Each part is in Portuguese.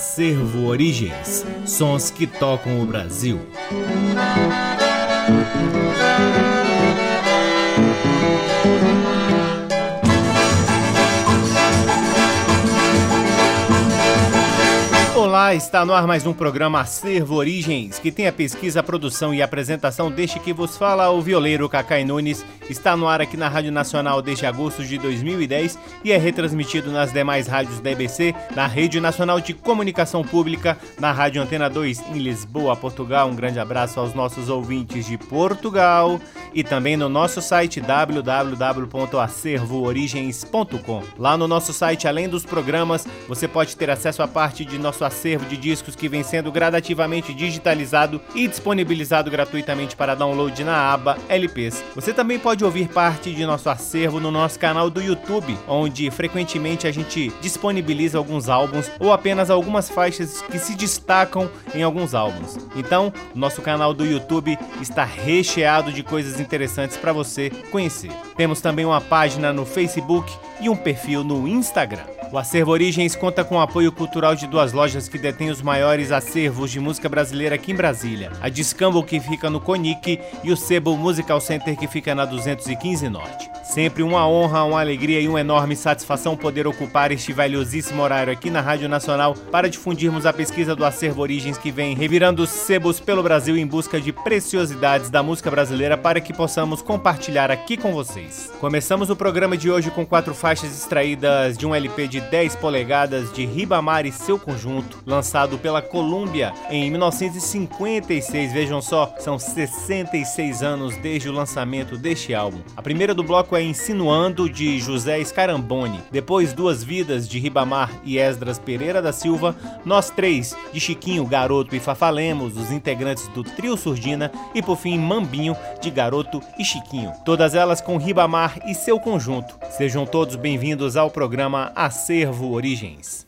Acervo Origens Sons que tocam o Brasil. Olá, está no ar mais um programa Acervo Origens, que tem a pesquisa, a produção e a apresentação deste que vos fala o violeiro Cacai Nunes. Está no ar aqui na Rádio Nacional desde agosto de 2010 e é retransmitido nas demais rádios da EBC, na Rede Nacional de Comunicação Pública, na Rádio Antena 2 em Lisboa, Portugal. Um grande abraço aos nossos ouvintes de Portugal e também no nosso site www.acervoorigens.com. Lá no nosso site, além dos programas, você pode ter acesso a parte de nosso acervo de discos que vem sendo gradativamente digitalizado e disponibilizado gratuitamente para download na aba LPs. Você também pode ouvir parte de nosso acervo no nosso canal do YouTube, onde frequentemente a gente disponibiliza alguns álbuns ou apenas algumas faixas que se destacam em alguns álbuns. Então, nosso canal do YouTube está recheado de coisas interessantes para você conhecer. Temos também uma página no Facebook e um perfil no Instagram. O Acervo Origens conta com o apoio cultural de duas lojas que detêm os maiores acervos de música brasileira aqui em Brasília: a Discambo, que fica no Conic, e o Sebo Musical Center, que fica na 215 Norte. Sempre uma honra, uma alegria e uma enorme satisfação poder ocupar este valiosíssimo horário aqui na Rádio Nacional para difundirmos a pesquisa do Acervo Origens que vem revirando sebos pelo Brasil em busca de preciosidades da música brasileira para que possamos compartilhar aqui com vocês. Começamos o programa de hoje com quatro faixas extraídas de um LP de 10 polegadas de Ribamar e seu conjunto, lançado pela Columbia em 1956. Vejam só, são 66 anos desde o lançamento deste álbum. A primeira do bloco é Insinuando de José Scaramboni, depois Duas Vidas de Ribamar e Esdras Pereira da Silva, Nós Três de Chiquinho, Garoto e Fafalemos, os integrantes do Trio Surdina e por fim Mambinho de Garoto e Chiquinho. Todas elas com Ribamar e seu conjunto. Sejam todos bem-vindos ao programa Acervo Origens.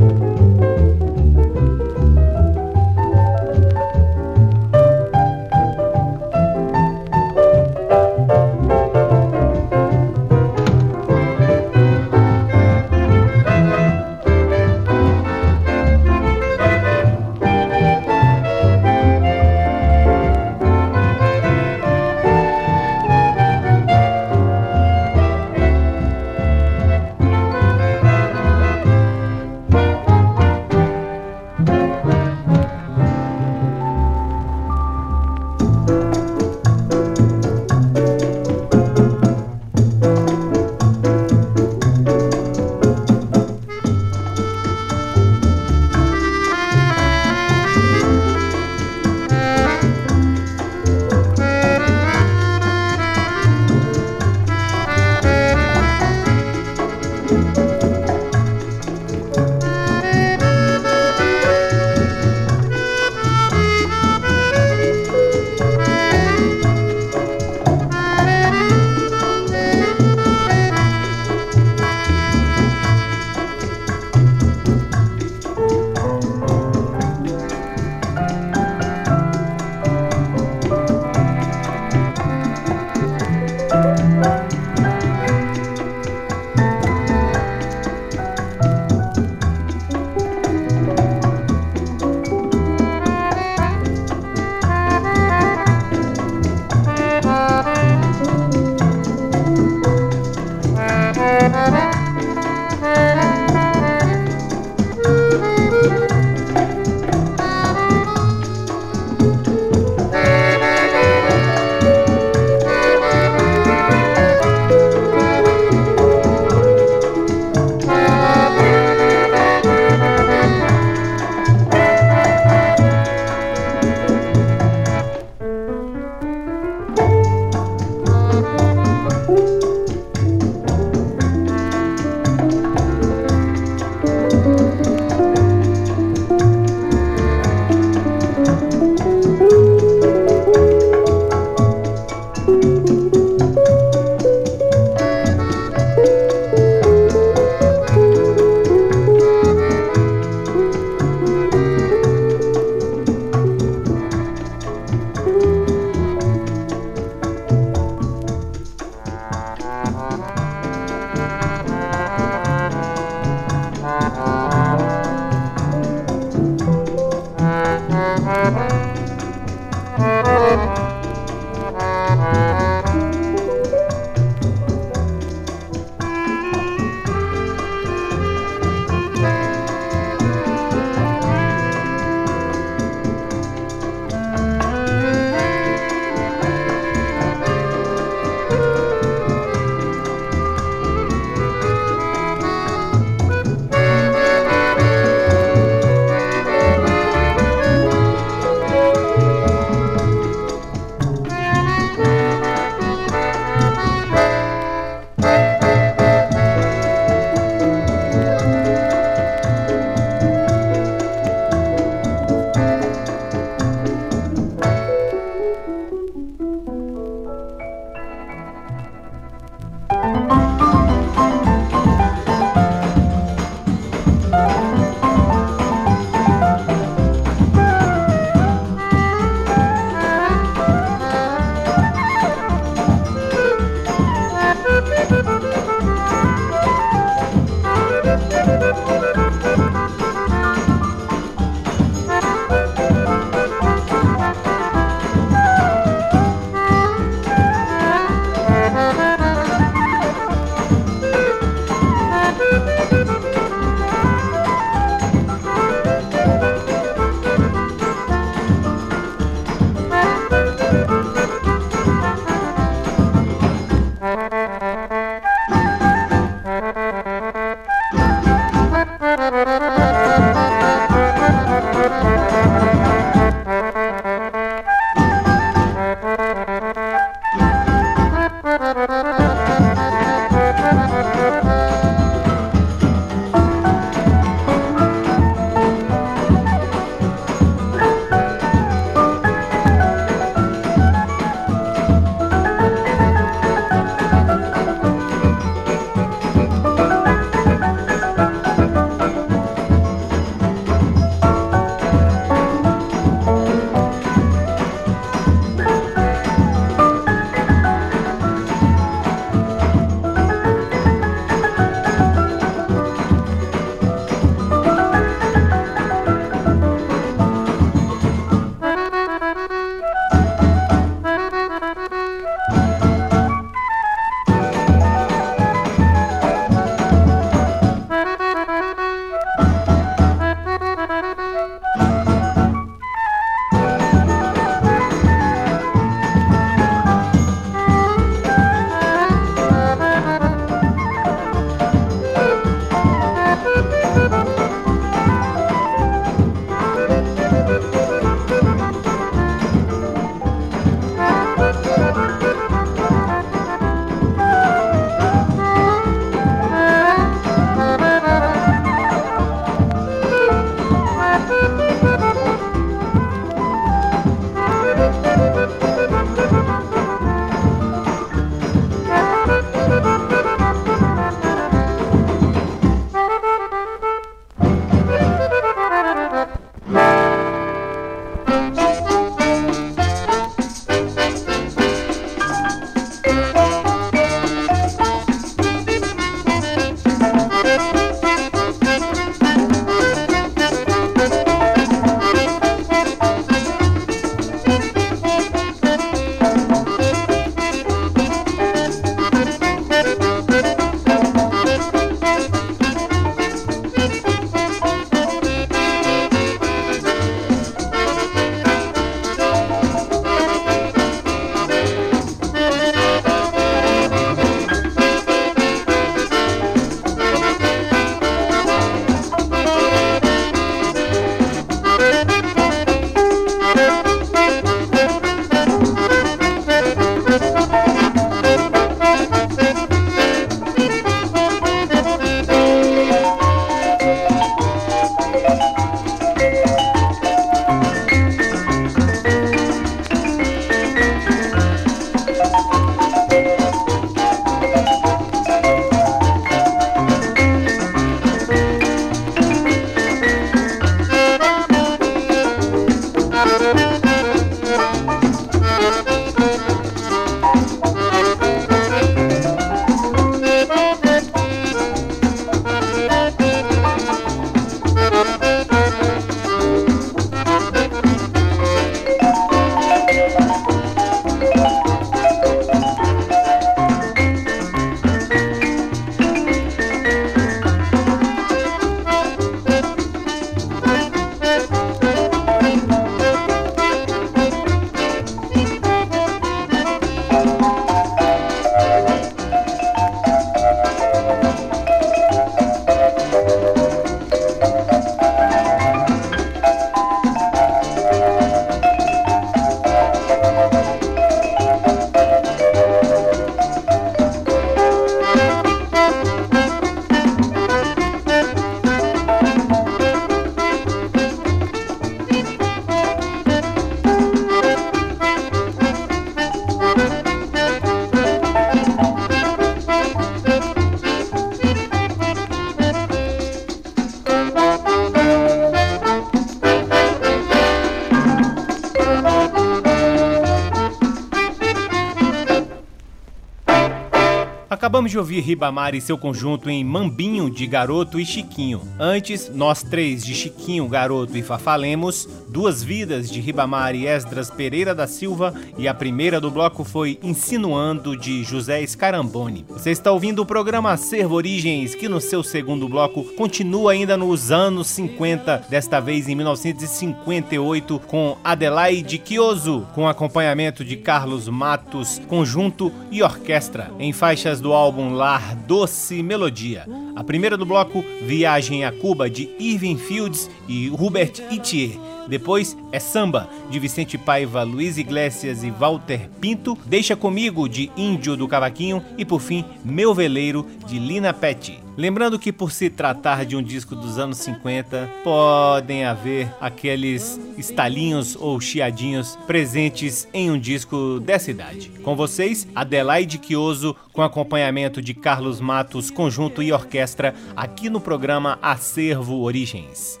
Acabamos de ouvir Ribamar e seu conjunto em Mambinho de Garoto e Chiquinho. Antes, nós três de Chiquinho, Garoto e Fafalemos, Duas Vidas de Ribamar e Esdras Pereira da Silva e a primeira do bloco foi Insinuando de José Scaramboni. Você está ouvindo o programa Acervo Origens, que no seu segundo bloco continua ainda nos anos 50, desta vez em 1958, com Adelaide Chioso, com acompanhamento de Carlos Matos, conjunto e orquestra, em faixas do álbum Lar Doce Melodia. A primeira do bloco, Viagem a Cuba, de Irving Fields e Hubert Itier. Depois é Samba, de Vicente Paiva, Luiz Iglesias e Walter Pinto. Deixa Comigo, de Índio do Cavaquinho. E por fim, Meu Veleiro, de Lina Pet. Lembrando que por se tratar de um disco dos anos 50, podem haver aqueles estalinhos ou chiadinhos presentes em um disco dessa idade. Com vocês, Adelaide Quioso, com acompanhamento de Carlos Matos, conjunto e orquestra, aqui no programa Acervo Origens.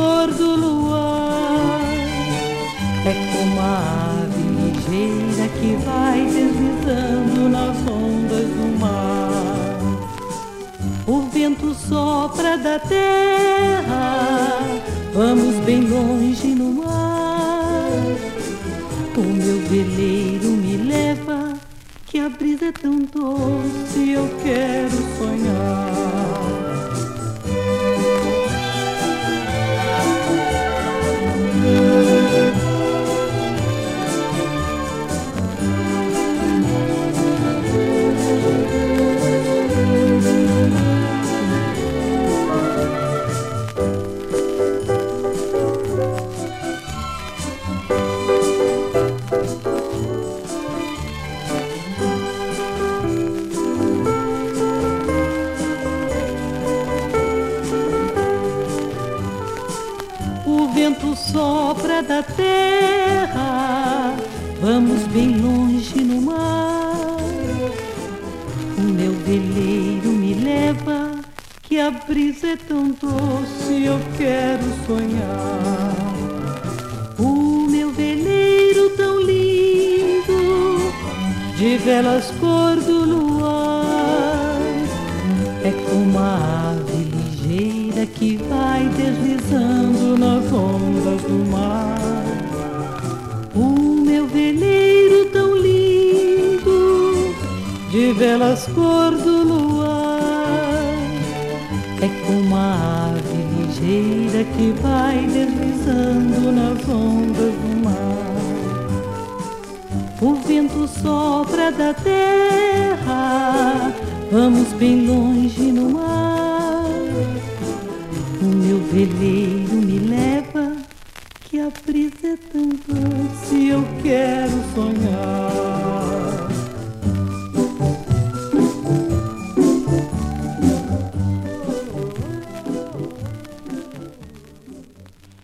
Cor do luar. É como a ave ligeira que vai deslizando nas ondas do mar. O vento sopra da terra, vamos bem longe no mar. O meu veleiro me leva, que a brisa é tão doce, eu quero sonhar. Brisa é tão doce, eu quero sonhar. O meu veleiro tão lindo, de velas cor do luar, é como a ave ligeira que vai deslizando nas ondas do mar. O meu veleiro tão lindo, de velas cor do é como a ave ligeira que vai deslizando nas ondas do mar. O vento sopra da terra, vamos bem longe no mar. O meu veleiro me leva, que a brisa é tão doce, eu quero sonhar.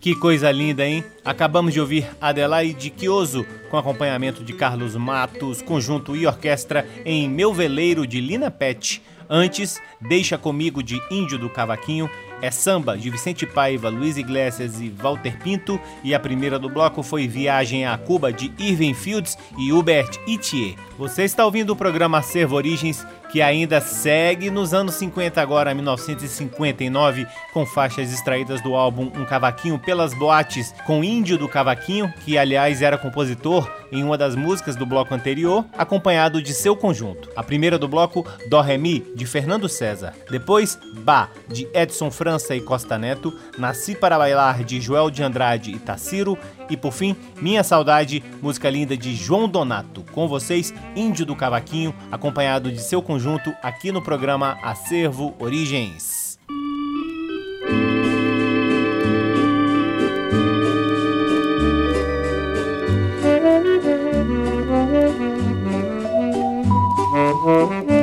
Que coisa linda, hein? Acabamos de ouvir Adelaide Chioso com acompanhamento de Carlos Matos, conjunto e orquestra em Meu Veleiro de Lina Pet. Antes, Deixa Comigo de Índio do Cavaquinho, é Samba de Vicente Paiva, Luiz Iglesias e Walter Pinto, e a primeira do bloco foi Viagem a Cuba de Irving Fields e Hubert Itier. Você está ouvindo o programa Acervo Origens, que ainda segue nos anos 50 agora, 1959, com faixas extraídas do álbum Um Cavaquinho pelas Boates, com Índio do Cavaquinho, que aliás era compositor em uma das músicas do bloco anterior, acompanhado de seu conjunto. A primeira do bloco, Dó Ré Mi, de Fernando César. Depois, Bá, de Edson França e Costa Neto. Nasci para Bailar, de Joel de Andrade e Taciro. E por fim, Minha Saudade, música linda de João Donato. Com vocês, Índio do Cavaquinho, acompanhado de seu conjunto conjunto aqui no programa Acervo Origens.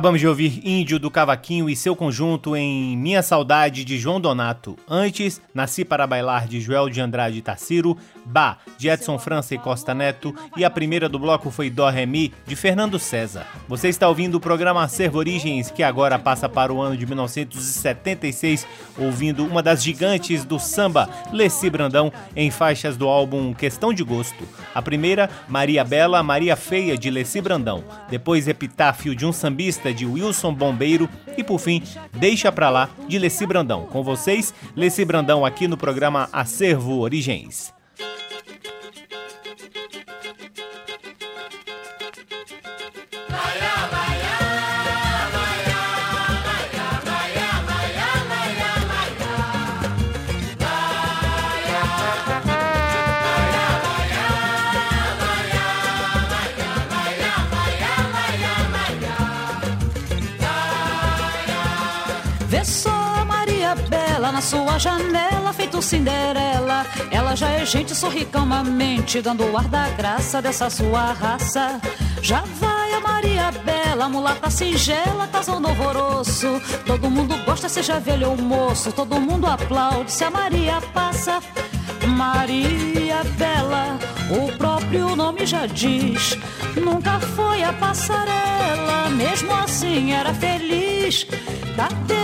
Acabamos de ouvir Índio do Cavaquinho e seu conjunto em Minha Saudade de João Donato. Antes, Nasci para Bailar de Joel de Andrade e Tassiro, Bah de Edson França e Costa Neto e a primeira do bloco foi Dó Ré Mi de Fernando César. Você está ouvindo o programa Acervo Origens que agora passa para o ano de 1976, ouvindo uma das gigantes do samba, Leci Brandão, em faixas do álbum Questão de Gosto. A primeira, Maria Bela, Maria Feia de Leci Brandão. Depois Epitáfio de um sambista de Wilson Bombeiro e por fim, Deixa Pra Lá de Leci Brandão. Com vocês, Leci Brandão aqui no programa Acervo Origens. Na sua janela, feito Cinderela. Ela já é gente, sorri calmamente, dando o ar da graça dessa sua raça. Já vai a Maria Bela, mulata singela, casal novoroso. Todo mundo gosta, seja velho ou moço. Todo mundo aplaude se a Maria passa. Maria Bela, o próprio nome já diz. Nunca foi a passarela, mesmo assim era feliz. Cadê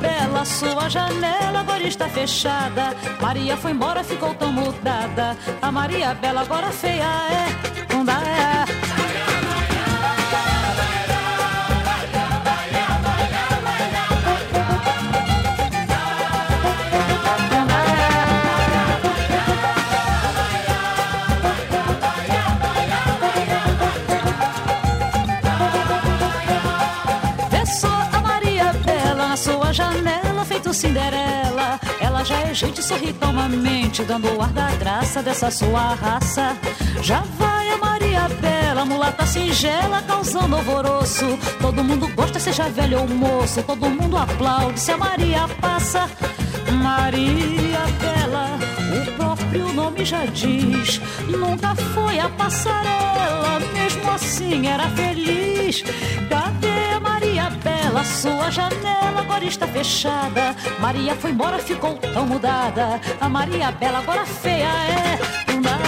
Bela? Sua janela agora está fechada. Maria foi embora, ficou tão mudada. A Maria Bela agora feia é, não dá é. Já é gente, sorri calmamente, dando o ar da graça dessa sua raça. Já vai a Maria Bela, mulata singela, causando alvoroço. Todo mundo gosta, seja velho ou moço. Todo mundo aplaude se a Maria passa. Maria Bela, o próprio nome já diz. Nunca foi a passarela, mesmo assim era feliz. Cadê Sua janela agora está fechada. Maria foi embora, ficou tão mudada. A Maria Bela agora feia é. Não dá,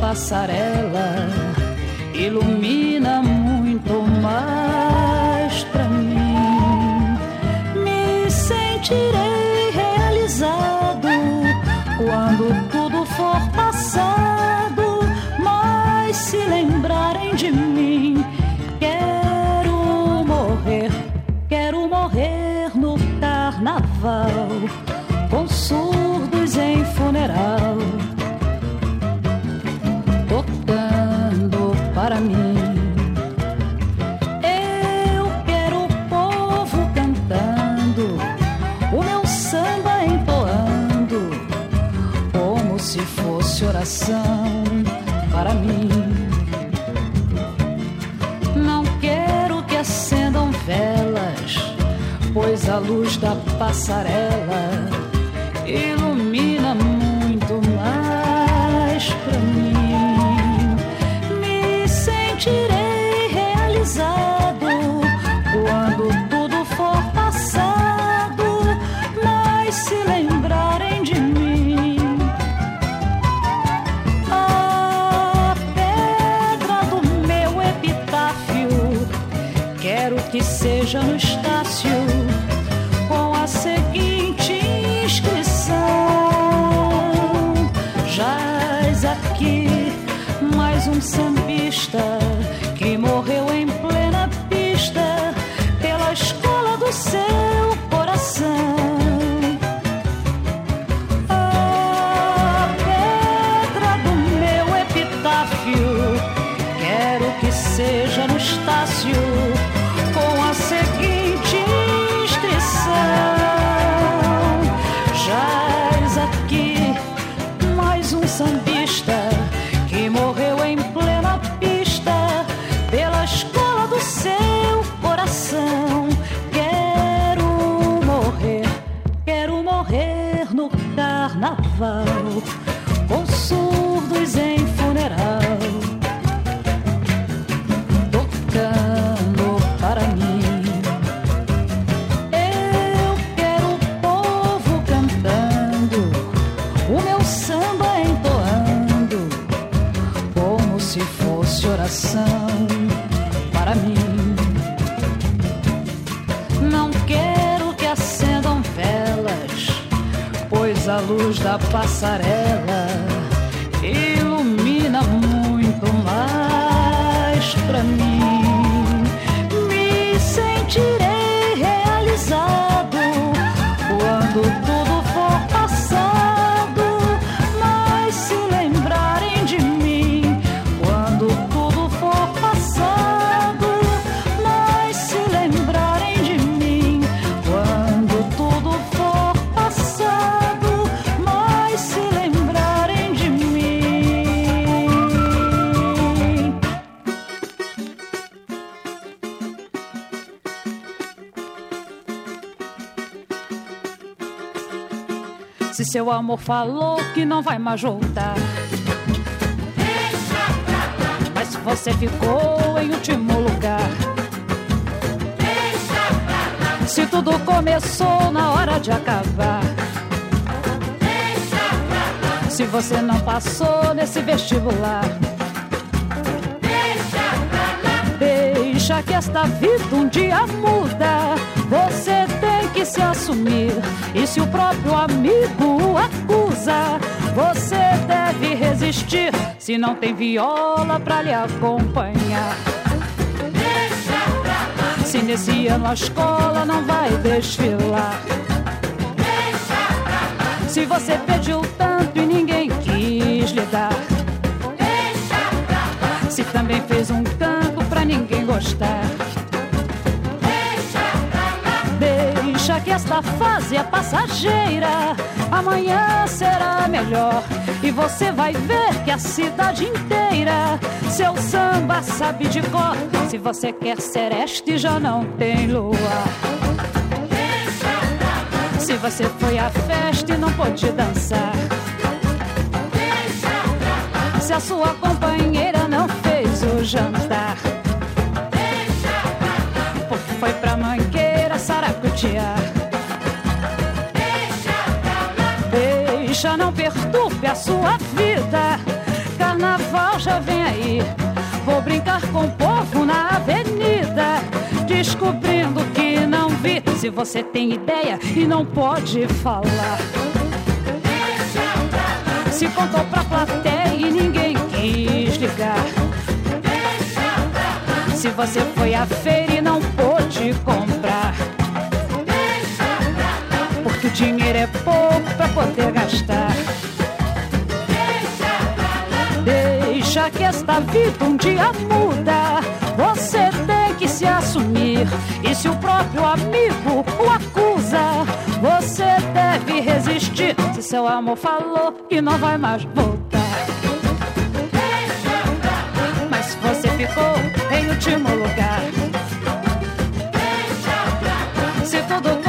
passarela ilumina muito mais pra mim. Me sentirei a luz da passarela da passarela seu amor falou que não vai mais voltar. Mas se você ficou em último lugar. Se tudo começou na hora de acabar. Se você não passou nesse vestibular. Deixa que esta vida um dia muda. Você que se assumir. E se o próprio amigo o acusa, você deve resistir. Se não tem viola pra lhe acompanhar. Se nesse ano a escola não vai desfilar. Se você pediu tanto e ninguém quis lhe dar. Se também fez um canto pra ninguém gostar. Esta fase é passageira. Amanhã será melhor. E você vai ver que a cidade inteira seu samba sabe de cor. Se você quer sereste, já não tem lua. Se você foi à festa e não pôde dançar. Se a sua companheira não fez o jantar. Porque foi pra mangueira saracutear. Deixa, não perturbe a sua vida. Carnaval já vem aí. Vou brincar com o povo na avenida. Descobrindo que não vi. Se você tem ideia e não pode falar. Se contou pra plateia e ninguém quis ligar. Se você foi à feira e não pôde comprar. Porque o dinheiro é pouco pra poder gastar. Deixa que esta vida um dia muda. Você tem que se assumir. E se o próprio amigo o acusa, você deve resistir. Se seu amor falou que não vai mais voltar. Mas se você ficou em último lugar. Se tudo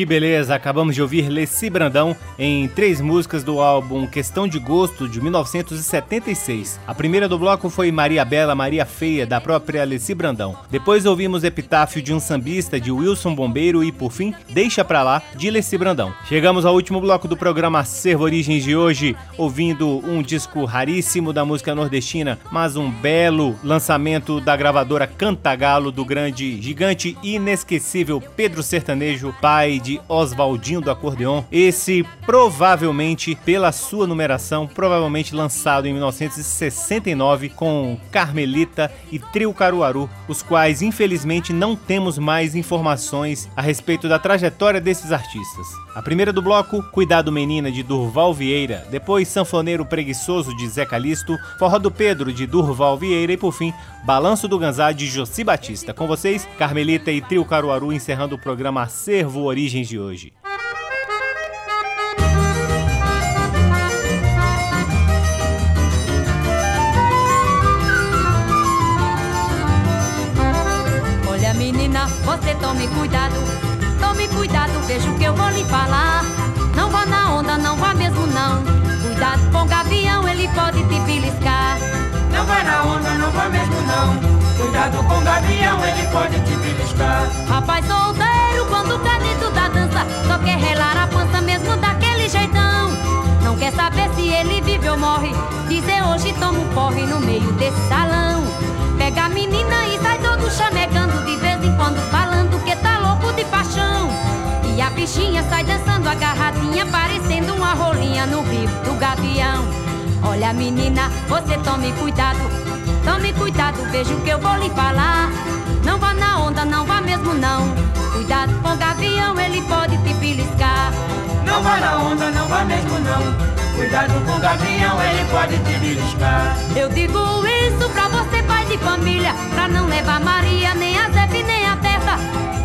Que beleza, acabamos de ouvir Leci Brandão em três músicas do álbum Questão de Gosto de 1976. A primeira do bloco foi Maria Bela, Maria Feia, da própria Leci Brandão. Depois ouvimos Epitáfio de um Sambista de Wilson Bombeiro e, por fim, Deixa Pra Lá de Leci Brandão. Chegamos ao último bloco do programa Servo Origens de hoje, ouvindo um disco raríssimo da música nordestina, mas um belo lançamento da gravadora Cantagalo do grande, gigante e inesquecível Pedro Sertanejo, pai de de Oswaldinho do Acordeon. Esse provavelmente, pela sua numeração, provavelmente lançado em 1969 com Carmelita e Trio Caruaru, os quais infelizmente não temos mais informações a respeito da trajetória desses artistas. A primeira do bloco, Cuidado Menina de Durval Vieira, depois Sanfoneiro Preguiçoso de Zé Calisto, Forró do Pedro de Durval Vieira e por fim, Balanço do Ganzá de Josi Batista. Com vocês, Carmelita e Trio Caruaru encerrando o programa Acervo Origens de hoje. Olha menina, você tome cuidado, tome cuidado, veja o que eu vou lhe falar. Não vá na onda, não vá mesmo não. Cuidado com o gavião, ele pode te beliscar. Não vai na onda, não vai mesmo não. Cuidado com o gavião, ele pode te beliscar. Rapaz solteiro, quando tá dentro da dança, só quer relar a pança mesmo daquele jeitão. Não quer saber se ele vive ou morre. Dizer hoje toma um porre no meio desse salão. Pega a menina e sai todo chamegando, de vez em quando falando que tá louco de paixão. E a bichinha sai dançando agarradinha, parecendo uma rolinha no bico do gavião. Olha menina, você tome cuidado, tome cuidado, veja o que eu vou lhe falar. Não vá na onda, não vá mesmo não. Cuidado com o ele pode te beliscar. Não vá na onda, não vá mesmo não. Cuidado com o gavião, ele pode te beliscar. Eu digo isso pra você, pai de família, pra não levar Maria, nem a Zé, nem a Teta.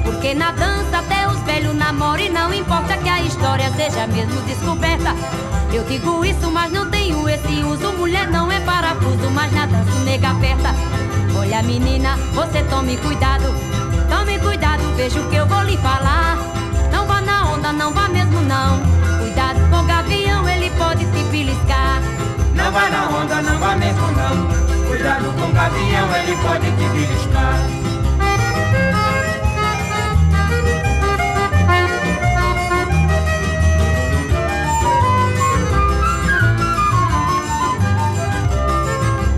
Porque na dança até os velhos namoram e não importa que a história seja mesmo descoberta. Eu digo isso, mas não tenho esse uso. Mulher não é parafuso, mas na dança nega aperta. Olha menina, você tome cuidado, tome cuidado, veja o que eu vou lhe falar. Não vá na onda, não vá mesmo não. Cuidado com o gavião, ele pode te beliscar. Não vá na onda, não vá mesmo não. Cuidado com o gavião, ele pode te beliscar.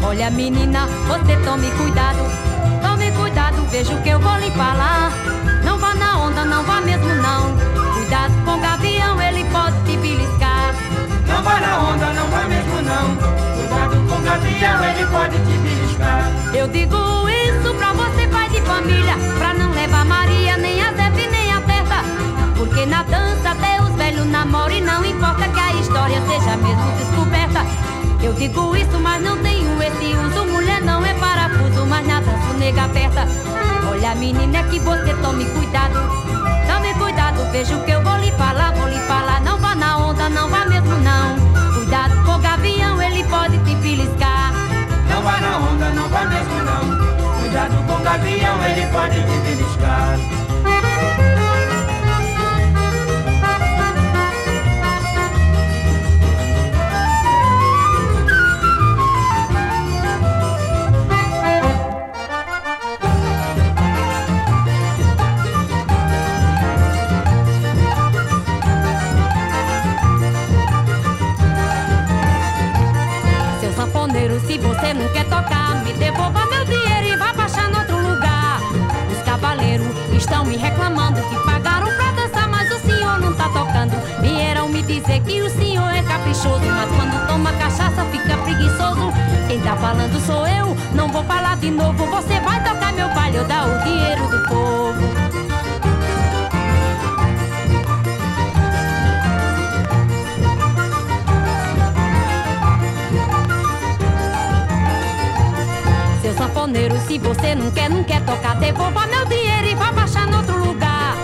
Olha menina, você tome cuidado, tome cuidado, veja o que eu vou lhe falar. Não vá na onda, não vá mesmo não. E não importa que a história seja mesmo descoberta. Eu digo isso, mas não tenho esse uso. Mulher não é parafuso, mas na dança o nega aperta. Olha, menina, é que você tome cuidado. Tome cuidado, veja o que eu vou lhe falar, vou lhe falar. Não vá na onda, não vá mesmo não. Cuidado com o gavião, ele pode te beliscar. Não vá na onda, não vá mesmo não. Cuidado com o gavião, ele pode te beliscar. Você não quer tocar, me devolva meu dinheiro e vá baixar no outro lugar. Os cavaleiros estão me reclamando que pagaram pra dançar, mas o senhor não tá tocando. Vieram me dizer que o senhor é caprichoso, mas quando toma cachaça fica preguiçoso. Quem tá falando sou eu, não vou falar de novo. Você vai tocar meu baile, eu dar o dinheiro do povo. Se você não quer, não quer tocar, devolva meu dinheiro e vá baixar no outro lugar.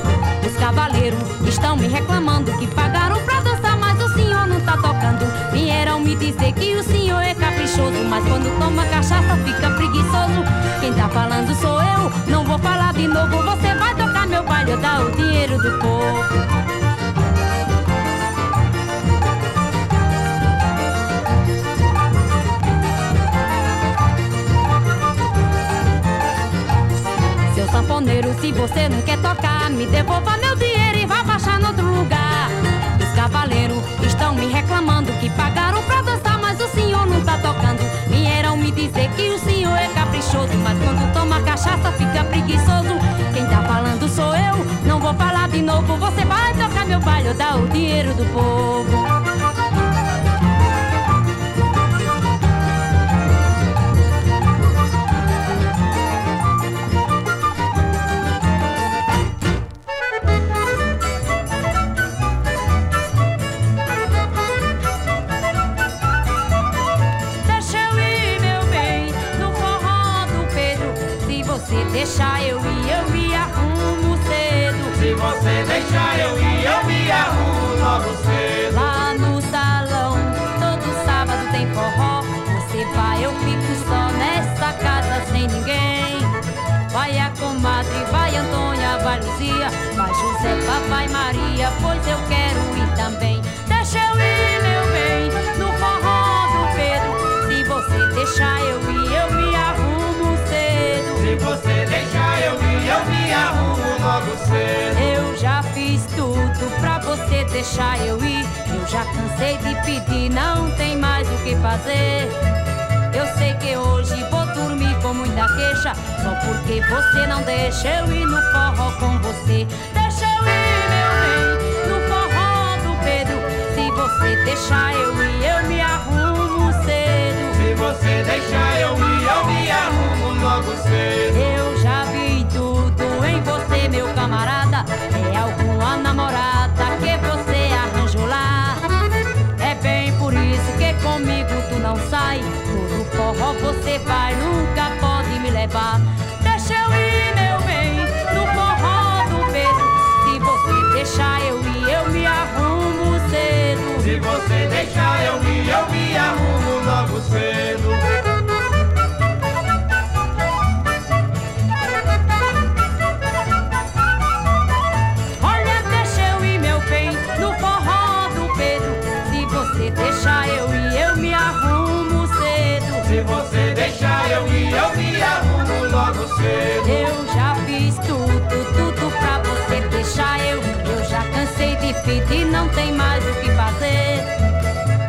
Os cavaleiros estão me reclamando que pagaram pra dançar, mas o senhor não tá tocando. Vieram me dizer que o senhor é caprichoso, mas quando toma cachaça fica preguiçoso. Quem tá falando sou eu, não vou falar de novo. Você vai tocar meu baile, eu dar o dinheiro do povo. Se você não quer tocar, me devolva meu dinheiro e vá baixar no outro lugar. Os cavaleiros estão me reclamando que pagaram pra dançar, mas o senhor não tá tocando. Vieram me dizer que o senhor é caprichoso, mas quando toma cachaça fica preguiçoso. Quem tá falando sou eu, não vou falar de novo. Você vai tocar meu baile ou dar o dinheiro do povo. Deixar eu ir, eu me arrumo cedo. Se você deixar eu ir, eu me arrumo logo cedo. Lá no salão, todo sábado tem forró. Você vai, eu fico só nessa casa sem ninguém. Vai a comadre, vai Antônia, vai Luzia, vai Josefa, vai Maria, pois eu quero deixar eu ir. Eu já cansei de pedir, não tem mais o que fazer. Eu sei que hoje vou dormir com muita queixa. Só porque você não deixa eu ir no forró com você. Deixa eu ir, meu bem, no forró do Pedro. Se você deixar eu ir, eu me arrumo cedo. Se você deixar eu ir, eu me arrumo logo cedo. Eu já você, meu camarada, sai. Todo forró você vai, nunca pode me levar. Deixa eu ir, meu bem, no forró do Pedro. Se você deixar eu ir, eu me arrumo cedo. Se você deixar eu ir, eu me Eu já fiz tudo, tudo pra você deixar eu. Eu já cansei de pedir, não tem mais o que fazer.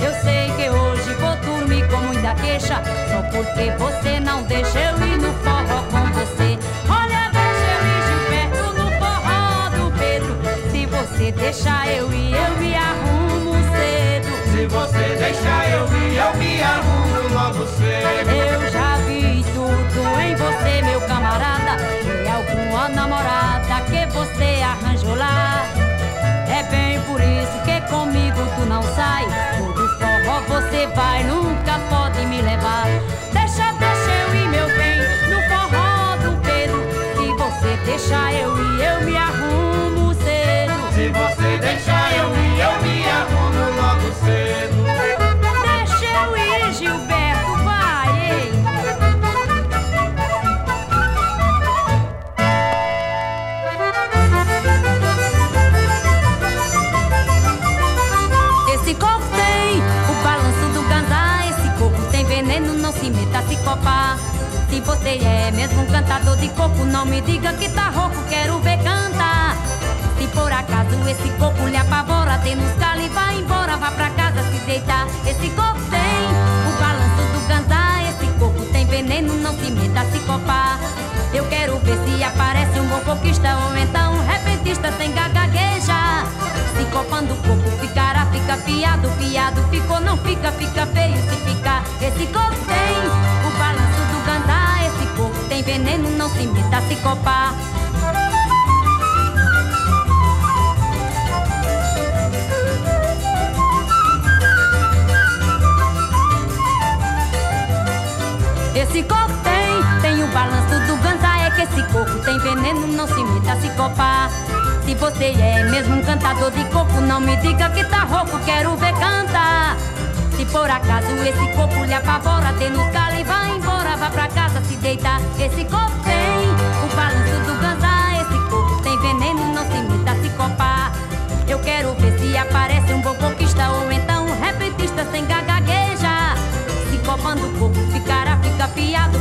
Eu sei que hoje vou dormir com muita queixa, só porque você não deixa eu ir no forró com você. Olha, deixa eu ir perto no forró do Pedro. Se você deixar eu ir, eu me arrumo cedo. Se você deixar eu ir, eu me arrumo logo cedo. Eu já vi tudo em você, meu camarada. E alguma namorada que você arranjou lá. É bem por isso que comigo tu não sai. Todo forró você vai, nunca pode me levar. É mesmo um cantador de coco, não me diga que tá rouco, quero ver cantar. Se por acaso esse coco lhe apavora, tem nos cala e vai embora, vá pra casa se deitar. Esse coco tem o balanço do ganzá. Esse coco tem veneno, não se meta se copar. Eu quero ver se aparece um bom coquista ou então um repentista sem gagagueja. Se copando o coco ficará, fica fiado, fiado, ficou, não fica, fica feio se ficar. Esse coco tem o balanço tem veneno, não se meta se copar. Esse coco tem, tem o balanço do ganzá. É que esse coco tem veneno, não se meta se copar. Se você é mesmo um cantador de coco, não me diga que tá rouco, quero ver cantar. Se por acaso esse coco lhe apavora, tem no calo e vai embora, vá pra deitar. Esse coco tem o balanço do ganzá. Esse coco tem veneno, não se meta se copar. Eu quero ver se aparece um bom coquista ou então um repentista sem gagagueja. Se copando o coco ficará, fica fiado,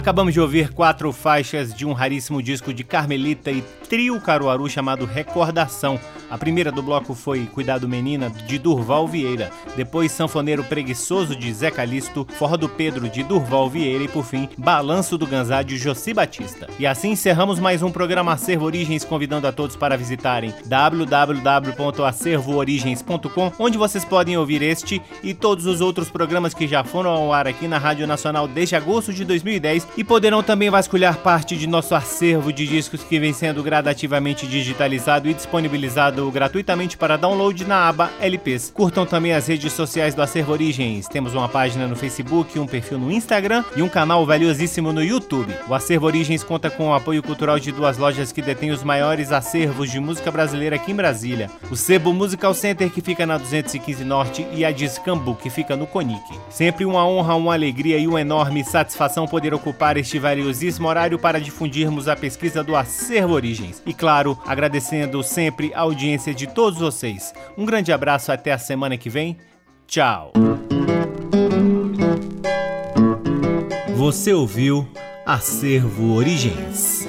Acabamos de ouvir quatro faixas de um raríssimo disco de Carmelita e trio Caruaru chamado Recordação. A primeira do bloco foi Cuidado Menina, de Durval Vieira. Depois Sanfoneiro Preguiçoso, de Zé Calisto. Forró do Pedro, de Durval Vieira. E por fim, Balanço do Ganzá, de Josi Batista. E assim encerramos mais um programa Acervo Origens, convidando a todos para visitarem www.acervoorigens.com, onde vocês podem ouvir este e todos os outros programas que já foram ao ar aqui na Rádio Nacional desde agosto de 2010 e poderão também vasculhar parte de nosso acervo de discos que vem sendo gradativamente digitalizado e disponibilizado gratuitamente para download na aba LPs. Curtam também as redes sociais do Acervo Origens. Temos uma página no Facebook, um perfil no Instagram e um canal valiosíssimo no YouTube. O Acervo Origens conta com o apoio cultural de duas lojas que detêm os maiores acervos de música brasileira aqui em Brasília. O Sebo Musical Center, que fica na 215 Norte, e a Discambu, que fica no Conic. Sempre uma honra, uma alegria e uma enorme satisfação poder ocupar este valiosíssimo horário para difundirmos a pesquisa do Acervo Origens. E claro, agradecendo sempre a audiência de todos vocês. Um grande abraço até a semana que vem. Tchau. Você ouviu Acervo Origens.